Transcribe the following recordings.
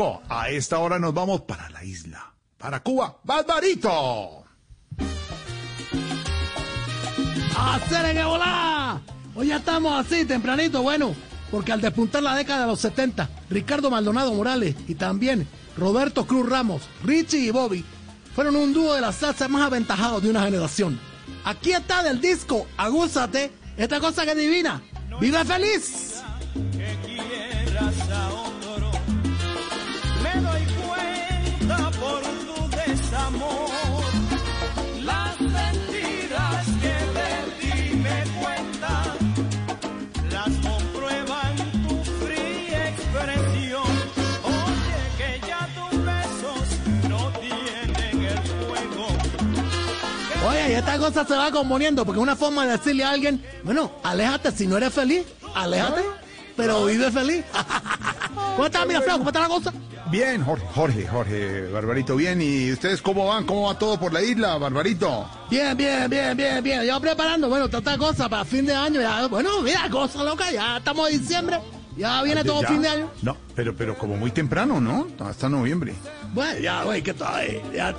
A esta hora nos vamos para la isla, para Cuba. ¡Barbarito! ¡Hacer que volá! Hoy ya estamos así, tempranito, bueno, porque al despuntar la década de los 70, Ricardo Maldonado Morales y también Roberto Cruz Ramos, Richie y Bobby fueron un dúo de la salsa más aventajados de una generación. Aquí está del disco Agúzate, esta cosa que divina. ¡Vive feliz! Y esta cosa se va componiendo porque es una forma de decirle a alguien, bueno, aléjate si no eres feliz, aléjate, pero vive feliz. ¿Cómo está, mira, Flau? ¿Cómo está la cosa? Bien, Jorge, Jorge, Jorge, Barbarito, bien. ¿Y ustedes cómo van? ¿Cómo va todo por la isla, Barbarito? Bien, bien, bien, bien, bien. Yo preparando, bueno, tanta cosa para fin de año. Ya, bueno, mira, cosa loca, ya estamos en diciembre. Ya viene todo Ya. fin de año. No, pero, pero como muy temprano, ¿no? Hasta noviembre. Bueno, ya, güey, que todavía. Ya,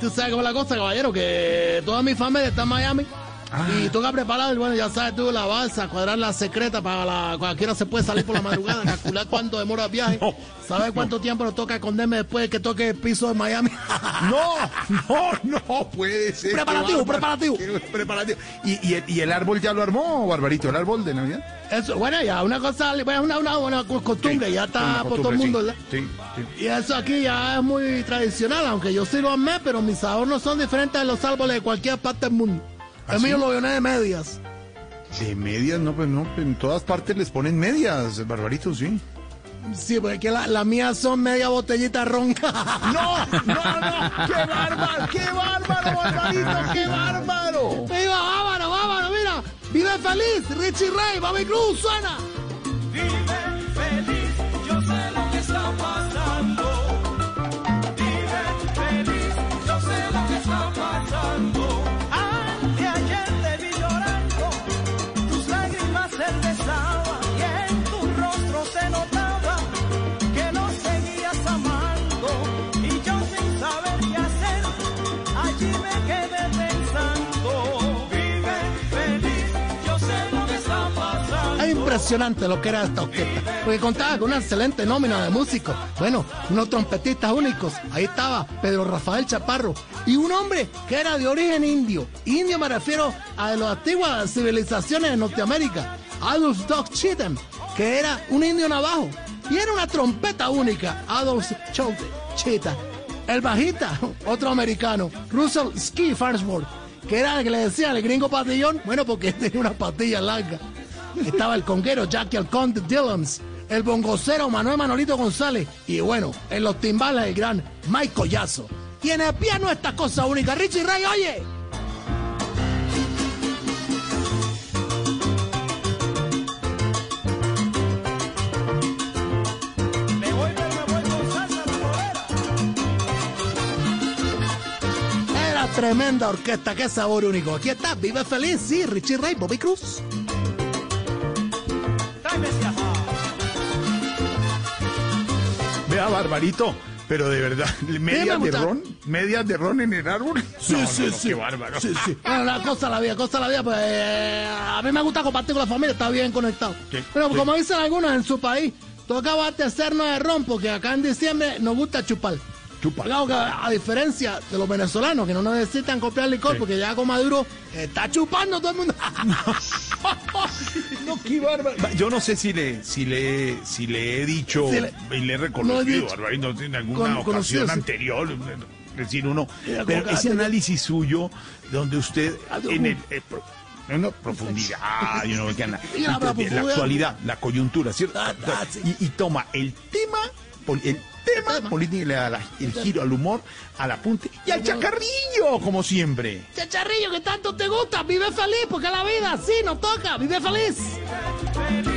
tú sabes cómo es la cosa, caballero, que toda mi familia está en Miami. Ah. Y toca preparar, bueno, ya sabes tú, la balsa, cuadrar la secreta para la. Cualquiera se puede salir por la madrugada, calcular cuánto demora el viaje. No, ¿Sabes cuánto tiempo nos toca esconderme después de que toque el piso de Miami? No, no, no puede ser. Preparativo, preparativo. ¿Y, y, el, ¿Y el árbol ya lo armó, Barbarito? ¿El árbol de Navidad? Eso, bueno, ya, una cosa, bueno, una, una buena costumbre, ya está Una por todo el mundo, sí. ¿verdad? Sí, sí. Y eso aquí ya es muy tradicional, aunque yo sí lo amé, pero mis adornos son diferentes de los árboles de cualquier parte del mundo. ¿Ah, el mío lo llené de medias. De medias, no, pues no, en todas partes les ponen medias, Barbarito, sí. Sí, porque aquí la, la mía son media botellita ron. No, no, no, qué bárbaro, qué bárbaro, Barbarito, qué bárbaro. ¡Viva, bárbaro, bárbaro! Mira, vive feliz, Richie Ray, Bobby Cruz, suena. Impresionante lo que era esta orquesta, porque contaba con una excelente nómina de músicos. Bueno, unos trompetistas únicos. Ahí estaba Pedro Rafael Chaparro y un hombre que era de origen indio. Indio me refiero a de las antiguas civilizaciones de Norteamérica. Adolf Doc Cheatham, que era un indio navajo. Y era una trompeta única, Adolf Cheetah. El bajista, otro americano, Russell Ski Farnsworth, que era el que le decían el gringo patillón, bueno, porque tenía una patilla larga. Estaba el conguero Jackie Alconte Dillons, el bongocero Manuel Manolito González y bueno, en los timbales el gran Mike Collazo. Y en el piano esta cosa única, Richie Ray, oye. Era tremenda orquesta, qué sabor único. Aquí está, vive feliz, sí, Richie Ray, Bobby Cruz. Barbarito, pero de verdad, medias de ron, medias de ron en el árbol. Sí, No, sí, no, sí. Qué bárbaro. Sí, sí. Bueno, la cosa la vida, cosa la vida, pues eh, a mí me gusta compartir con la familia, está bien conectado. Sí, Pero como dicen algunos en su país, toca abastecernos de ron porque acá en diciembre nos gusta chupar. Chupa. Claro que a diferencia de los venezolanos que no necesitan comprar licor Sí. porque ya con Maduro está chupando todo el mundo. No, qué bárbaro. Yo no sé si le, si le, si le he dicho le- y le he No he reconocido, dicho. Barbarito, en alguna Con- ocasión anterior, es decir, uno, pero ese análisis suyo, donde usted, Algo en el, eh, pro- no, no, profundidad, you know, que Y la actualidad, la coyuntura, ¿cierto? Ah, ah, y, y toma el tema, el tema tema. político y le da la- el giro al humor, al apunte y al chacarrillo, como siempre. Chacharrillo, que tanto te gusta, vive feliz porque la vida sí nos toca, vive feliz. Feliz,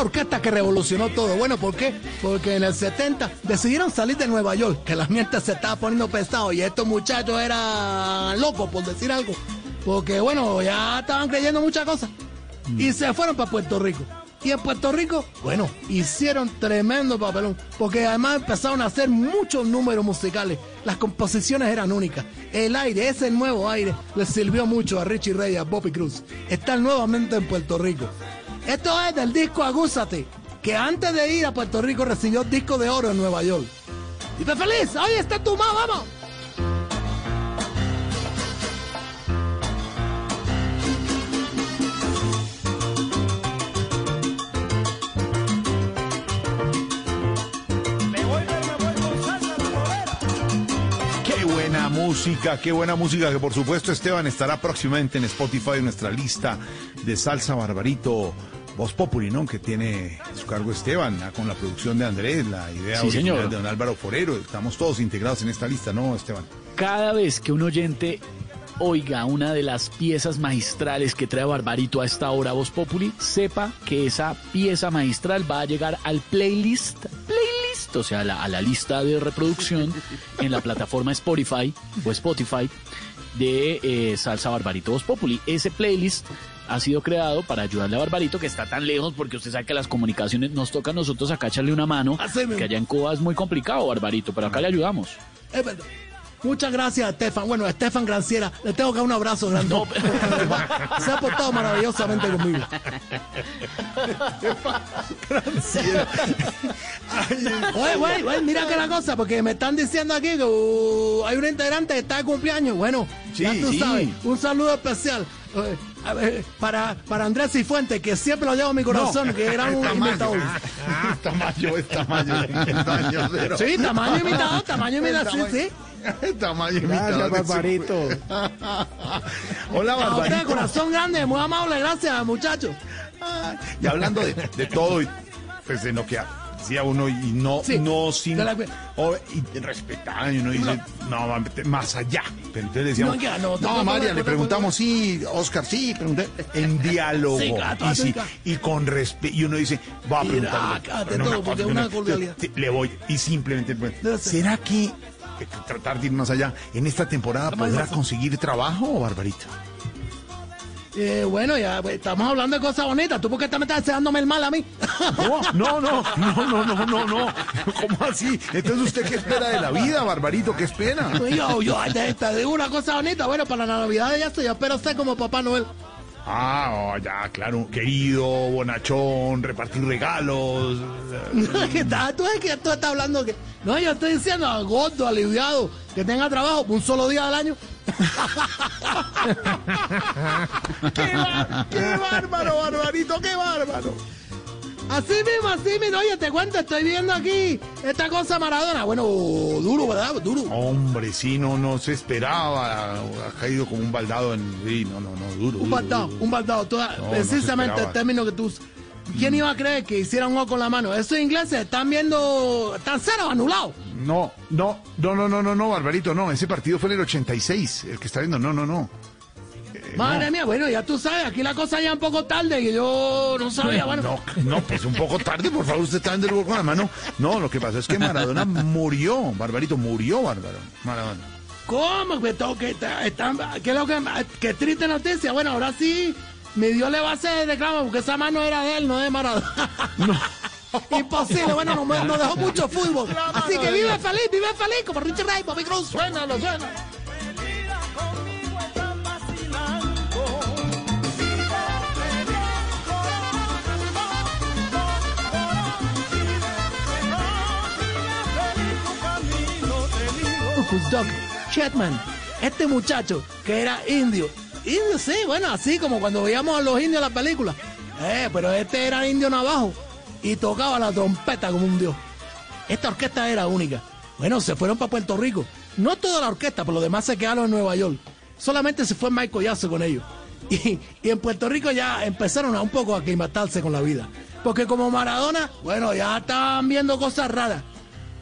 orquesta que revolucionó todo. Bueno, ¿por qué? Porque en el 70 decidieron salir de Nueva York, que la ambiente se estaba poniendo pesado y estos muchachos eran locos, por decir algo. Porque, bueno, ya estaban creyendo muchas cosas. Y se fueron para Puerto Rico. Y en Puerto Rico, bueno, hicieron tremendo papelón, porque además empezaron a hacer muchos números musicales. Las composiciones eran únicas. El aire, ese nuevo aire, les sirvió mucho a Richie y a Bobby Cruz. Están nuevamente en Puerto Rico. Esto es del disco Agúzate, que antes de ir a Puerto Rico recibió disco de oro en Nueva York. Y te feliz, ahí está tu mamá, vamos. Qué buena música, qué buena música, que por supuesto Esteban estará próximamente en Spotify en nuestra lista de salsa barbarito. Voz Populi, ¿no? Que tiene su cargo Esteban, con la producción de Andrés, la idea Sí, original señor. de don Álvaro Forero. Estamos todos integrados en esta lista, ¿no, Esteban? Cada vez que un oyente oiga una de las piezas magistrales que trae Barbarito a esta hora Voz Populi, sepa que esa pieza magistral va a llegar al playlist, playlist, o sea, a la, a la lista de reproducción en la plataforma Spotify o Spotify de eh, Salsa Barbarito Voz Populi. Ese playlist ha sido creado para ayudarle a Barbarito, que está tan lejos, porque usted sabe que las comunicaciones nos toca a nosotros acá echarle una mano, mismo. que allá en Cuba es muy complicado, Barbarito, pero acá le ayudamos. Es verdad. Muchas gracias, Estefan. Bueno, Estefan Granciera, le tengo que dar un abrazo grande. Se ha portado maravillosamente conmigo. Oye, güey, güey, mira que la cosa, porque me están diciendo aquí que uh, hay un integrante que está de cumpleaños. Bueno, ya Sí, tú sí. sabes, un saludo especial eh, a ver, para, para Andrés Cifuentes, que siempre lo llevo en mi corazón, que era un invitado. Ah, tamaño, es tamaño, es tamaño. Sí, tamaño imitado, tamaño imitado, sí, sí. Tamaño. Gracias, Barbarito. Hola, Barbarito. corazón grande, muy amable, gracias, muchachos. Y hablando de, de todo, y, pues de lo que decía uno, y no, Sí, no sin. de la- y respetar, y uno dice, no, más allá. Pero entonces decíamos, No, ya, no, María, le preguntamos, sí, Oscar, sí, pregunté, en diálogo. Sí, gato, y, sí, y con respeto, y uno dice, va a preguntarle. todo, cosa una Le voy, y simplemente, pues. ¿será que tratar de ir más allá, en esta temporada podrá conseguir trabajo, Barbarito? Eh, bueno, ya pues, estamos hablando de cosas bonitas. ¿Tú por qué te estás deseándome el mal a mí? No, no, no, no, no, no, no, no. ¿Cómo así? Entonces, ¿usted qué espera de la vida, Barbarito? ¿Qué espera? yo, yo, te, te digo una cosa bonita. Bueno, para la Navidad ya estoy. Yo espero ser como Papá Noel. Ah, oh, ya, claro, querido, bonachón, repartir regalos. ¿Qué tal? ¿Tú es que tú estás hablando que.? No, yo estoy diciendo a gordo, aliviado, que tenga trabajo un solo día al año. ¡Qué, bar- qué bárbaro, Barbarito, qué bárbaro! Así mismo, así mismo. Oye, te cuento, estoy viendo aquí esta cosa Maradona. Bueno, duro, ¿verdad? Duro. Hombre, sí, no, no se esperaba. Ha caído como un baldado en. Sí, no, no, no, duro. Un duro, baldado, duro. un baldado. Toda- No, precisamente el término que tú. ¿Quién iba a creer que hicieran un ojo con la mano? Esos ingleses están viendo. Están cero anulados. No, no, no, no, no, no, no, Barbarito, no. Ese partido fue en el 86. El que está viendo, no, no, no. Madre no. mía, bueno, ya tú sabes, aquí la cosa ya un poco tarde, que yo no sabía, bueno. No, no, pues un poco tarde, por favor, usted está dando el con la mano. No, lo que pasa es que Maradona murió, Barbarito, murió Bárbaro. Maradona. ¿Cómo? Que lo que, que triste noticia. Bueno, ahora sí, mi Dios le va a hacer reclamo porque esa mano era de él, no de Maradona. Imposible, bueno, nos, nos dejó mucho fútbol. Así que vive feliz, vive feliz, como Richie Ray, Bobby Cruz. Suénalo, suénalo. Rufus Duck Chetman, este muchacho que era indio. Indio, sí, bueno, así como cuando veíamos a los indios en las películas. Eh, pero este era indio navajo y tocaba la trompeta como un dios. Esta orquesta era única. Bueno, se fueron para Puerto Rico. No toda la orquesta, pero los demás se quedaron en Nueva York. Solamente se fue Michael Jackson con ellos. Y, y en Puerto Rico ya empezaron a un poco a aclimatarse con la vida. Porque como Maradona, bueno, ya estaban viendo cosas raras.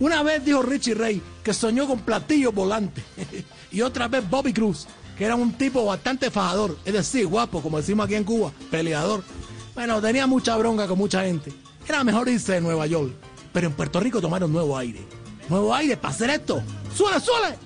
Una vez dijo Richie Ray que soñó con platillos volantes. y otra vez Bobby Cruz, que era un tipo bastante fajador, es decir, guapo, como decimos aquí en Cuba, peleador. Bueno, tenía mucha bronca con mucha gente. era mejor irse de Nueva York. Pero en Puerto Rico tomaron nuevo aire. Nuevo aire para hacer esto. ¡Suele, suele!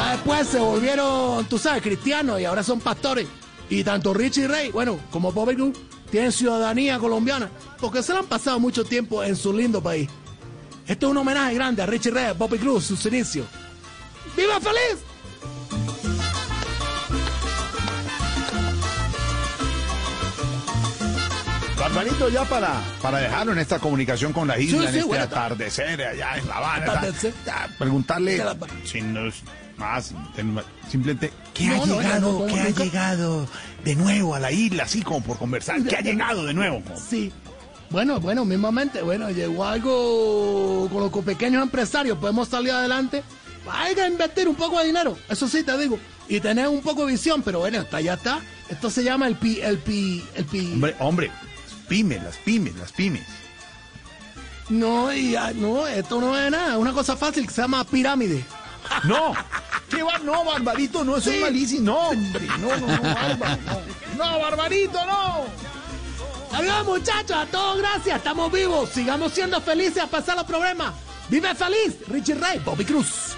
Ya después se volvieron, tú sabes, cristianos y ahora son pastores. Y tanto Richie Ray, bueno, como Bobby Cruz, tienen ciudadanía colombiana porque se le han pasado mucho tiempo en su lindo país. Esto es un homenaje grande a Richie Ray, a Bobby Cruz, sus inicios. ¡Viva feliz! Barbarito, ya para, para dejarlo en esta comunicación con la isla, Sí, en sí, este bueno, atardecer allá en La Habana, preguntarle, la- si no es más, ten- simplemente, ¿qué No, ha no, llegado, no, qué ha llegado de nuevo a la isla, así como por conversar? ¿Qué ha llegado de nuevo? Sí. Bueno, bueno, mismamente, bueno, llegó algo con los pequeños empresarios, podemos salir adelante. Hay que invertir un poco de dinero, eso sí te digo, y tener un poco de visión, pero bueno, hasta ya está. Esto se llama el pi, el pi, el pi. Hombre, hombre, las pymes, las pymes, las pymes. No, y, ah, no, esto no es nada, es una cosa fácil que se llama pirámide. No, No, Barbarito, no, eso Sí. es malísimo. No, hombre, no, no, no, Bárbaro, no. No, Barbarito, no. Adiós muchachos, a todos gracias, estamos vivos, sigamos siendo felices a pasar los problemas. Vive feliz, Richie Ray, Bobby Cruz.